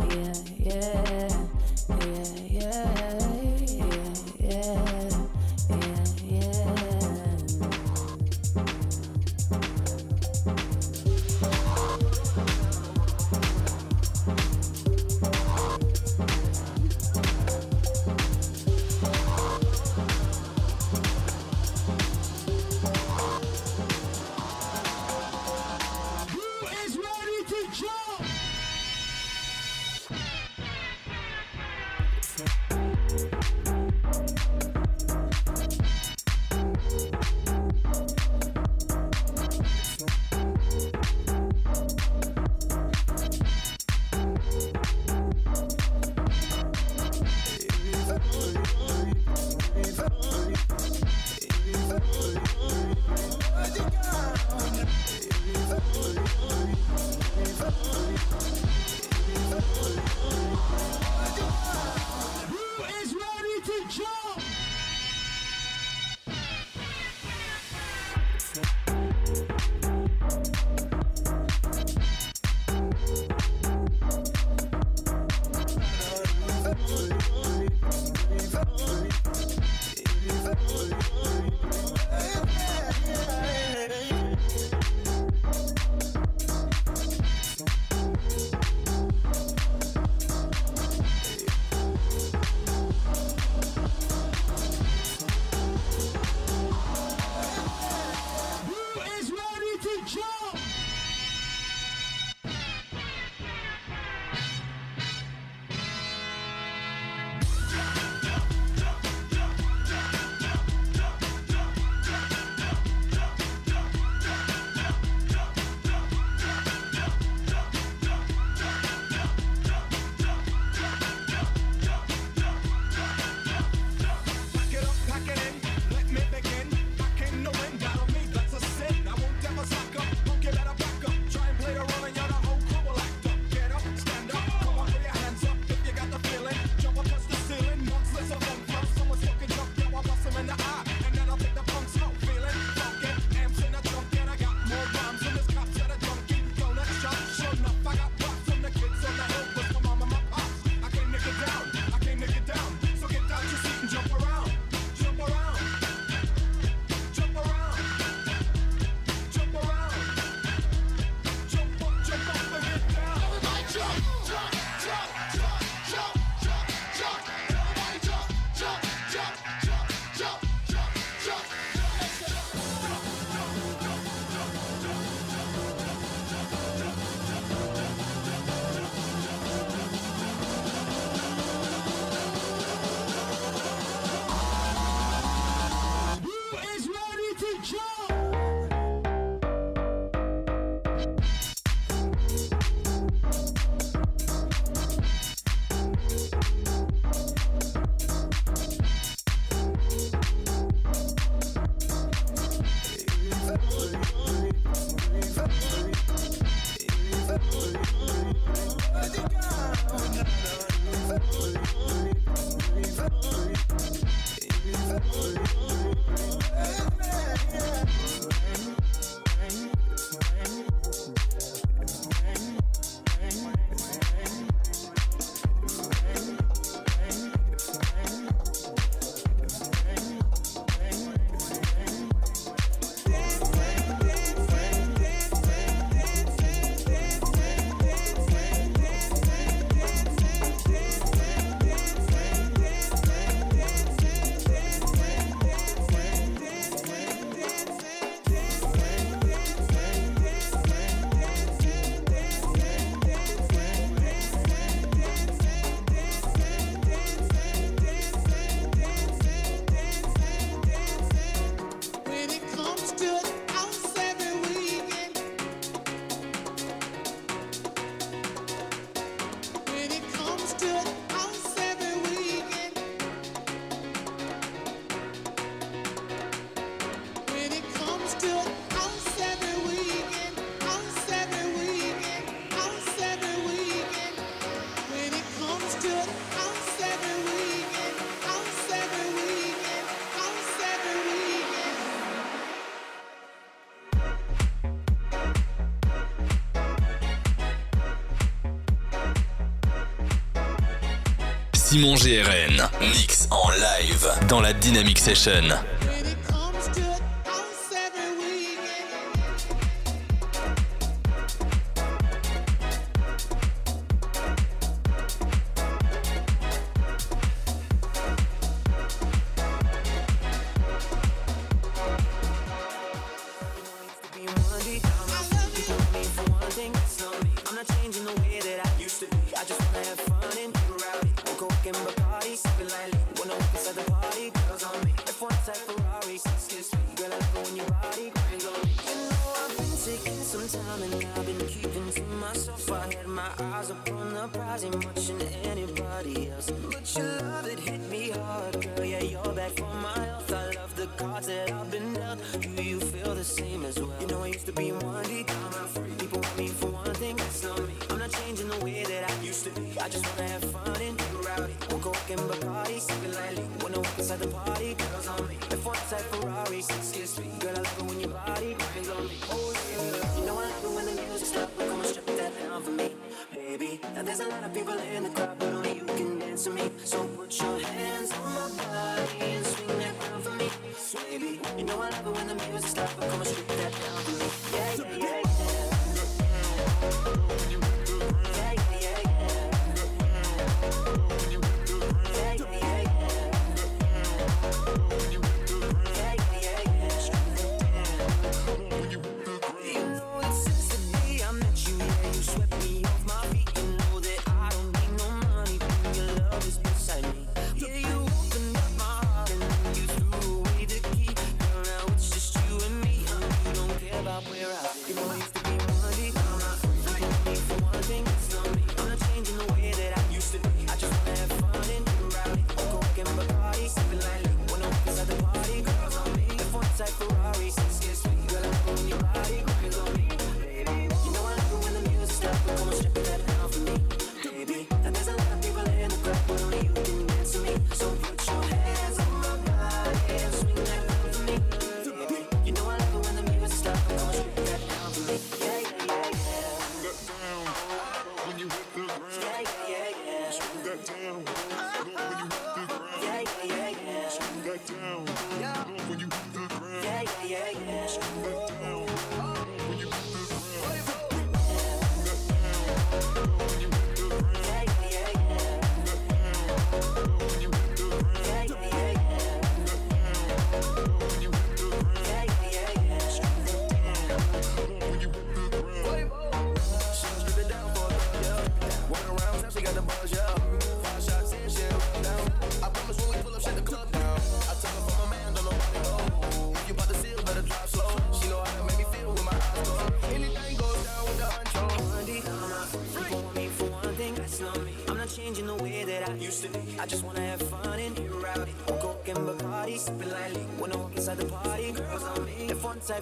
Who is Simon GRN. Mix en live dans la Dynamic Session. Cause only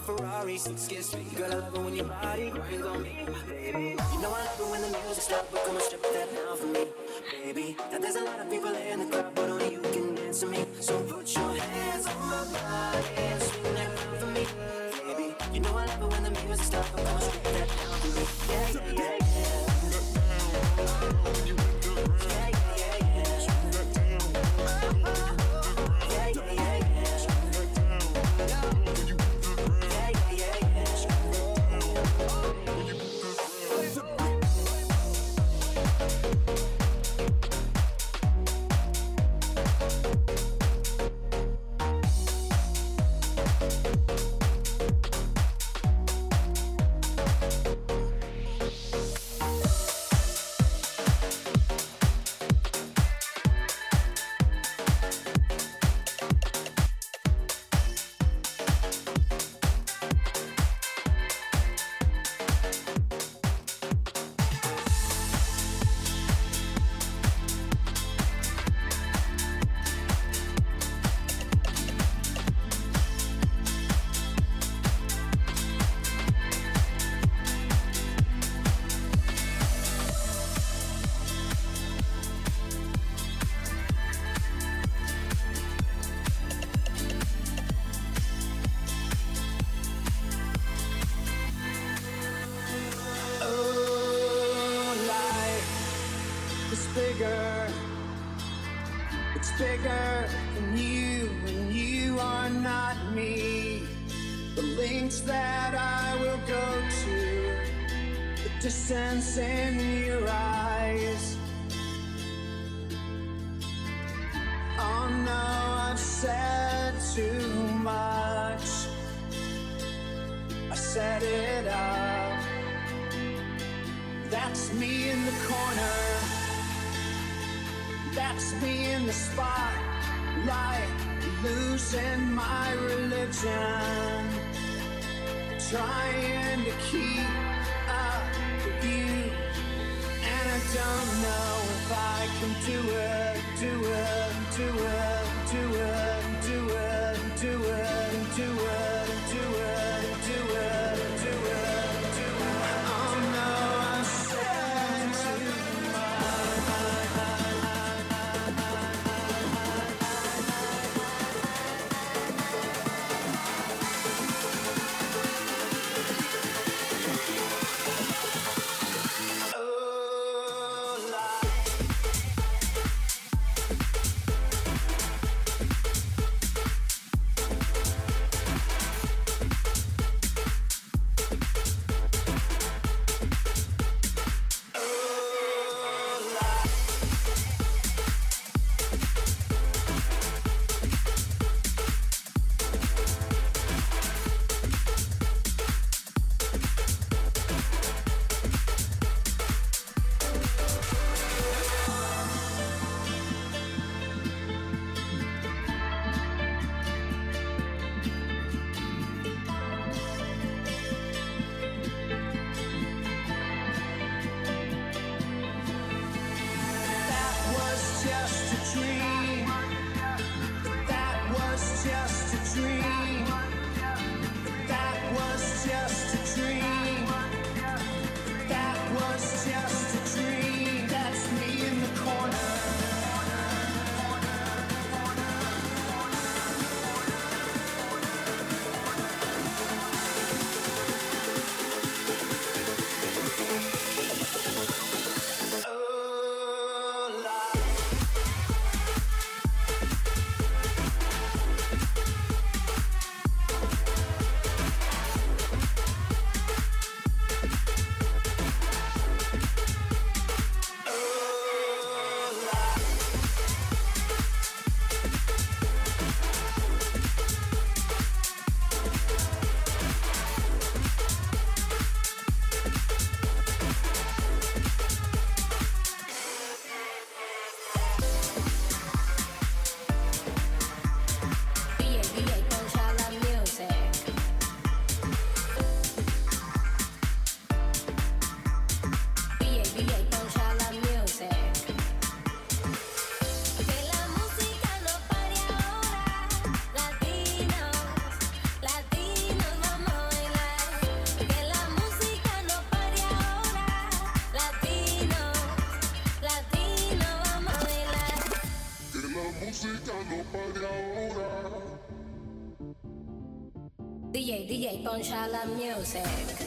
Ferrari, six kiss me. Girl, I love it when your body grinds on me, baby. You know I love it when the music stops, but come and strip that down for me, baby. Now there's a lot of people in the club, but only you can dance to me. So put your that I will go to. The distance in your eyes. Oh no, I've said too much. I set it up. That's me in the corner. That's me in the spotlight, losing my religion trying to keep up with you. And I don't know if I can do it, do it, do it, do it, do it, do it, do it, do it. la music.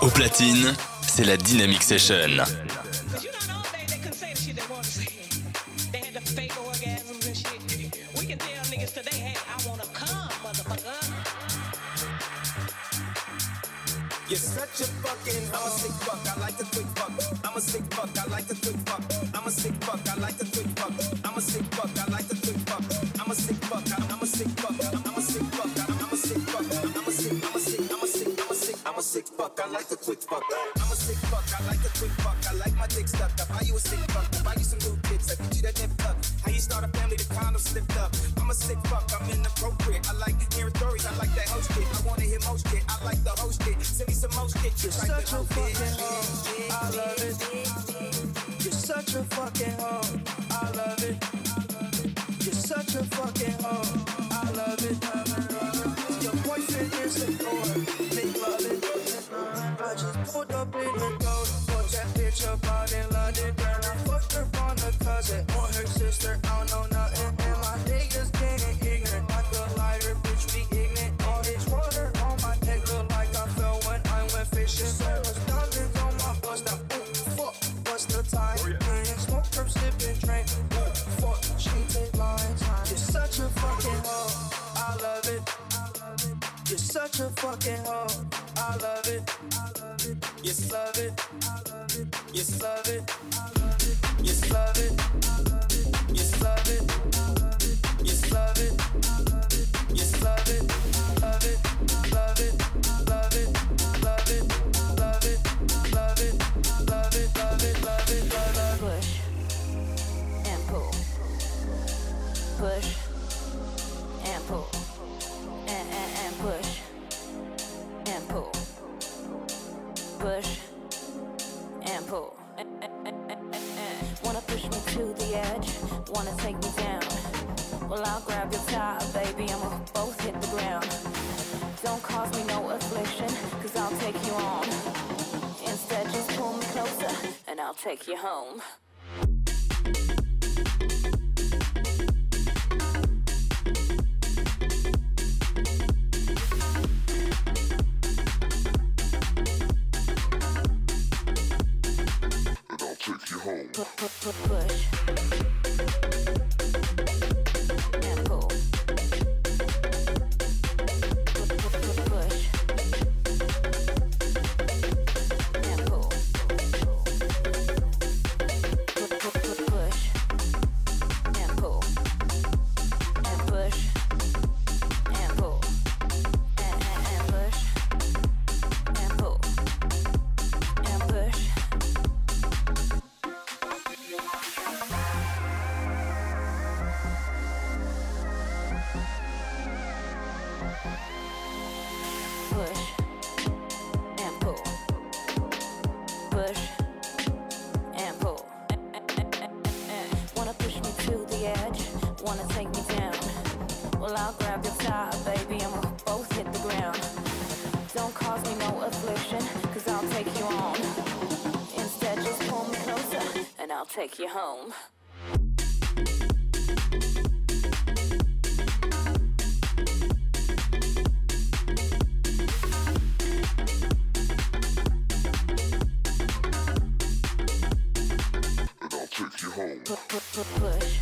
Au platine, c'est la Dynamic Session. Fuck. I like a quick fuck. I'm a sick fuck. I like a quick fuck. I like my dick stuck. I buy you a sick fuck. I buy you some new kicks. I get you that nip tuck. How you start a family? The condom slipped up. I'm a sick fuck. I'm inappropriate. I like hearing stories. I like that host shit. I wanna hear most shit. I like the host shit. Send me some most shit. You're such a fucking hoe. I love it. You're such a fucking hoe. I love it. You're such a fucking hoe. What's the time? And smoke from sipping drink. Ooh, fuck, she take lines. You're such a fucking hoe. I love it. You're such a fucking hoe. I love it. Yes, love it. Yes, love it. Yes, love it. Yes, love it. Wanna take me down. Well, I'll grab your tie, baby, and we'll both hit the ground. Don't cause me no affliction, cause I'll take you on. Instead, just pull me closer, and I'll take you home. Wanna take me down. Well, I'll grab your tie, baby, and we'll both hit the ground. Don't cause me no affliction, cause I'll take you on. Instead, just pull me closer, and I'll take you home. And I'll take you home. Pu- pu- pu- push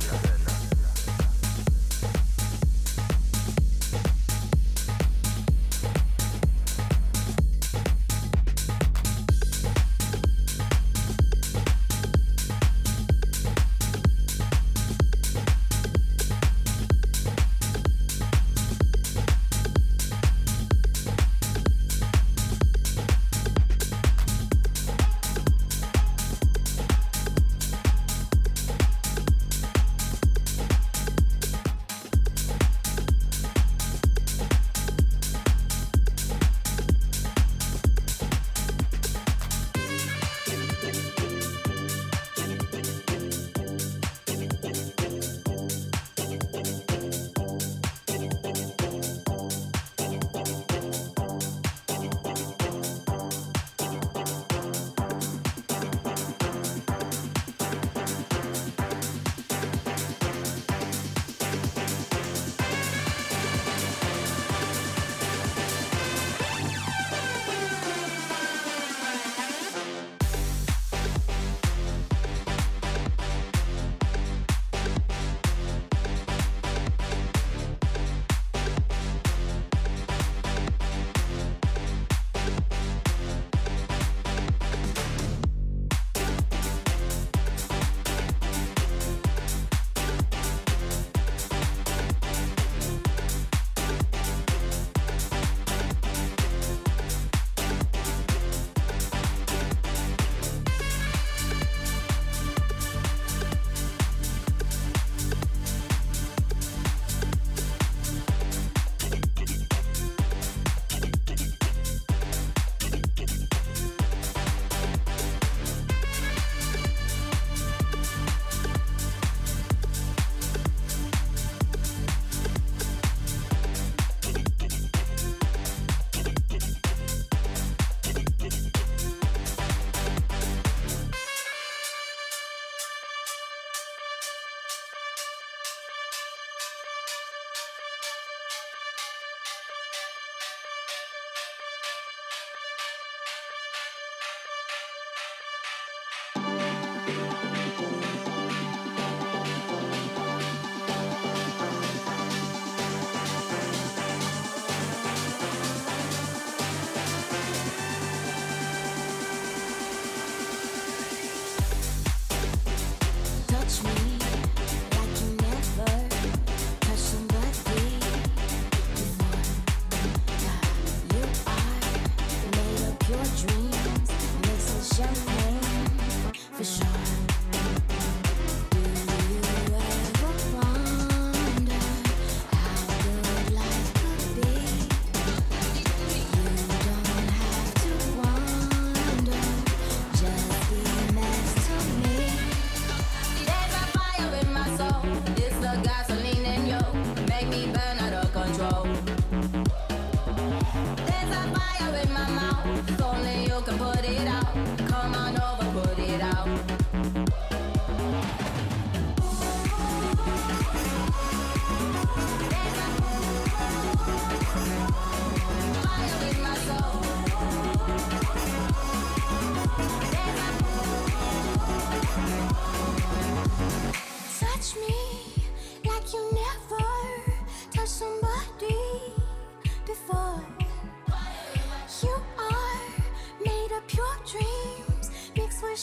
your dreams.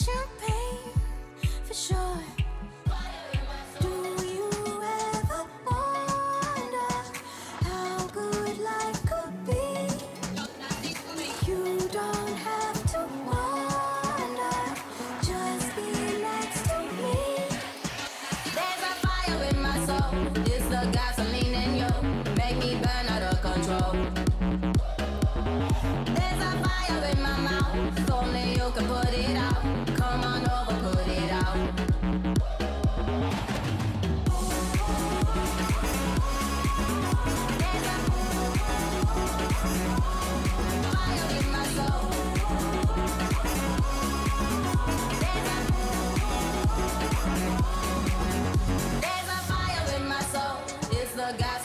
champagne. The gasoline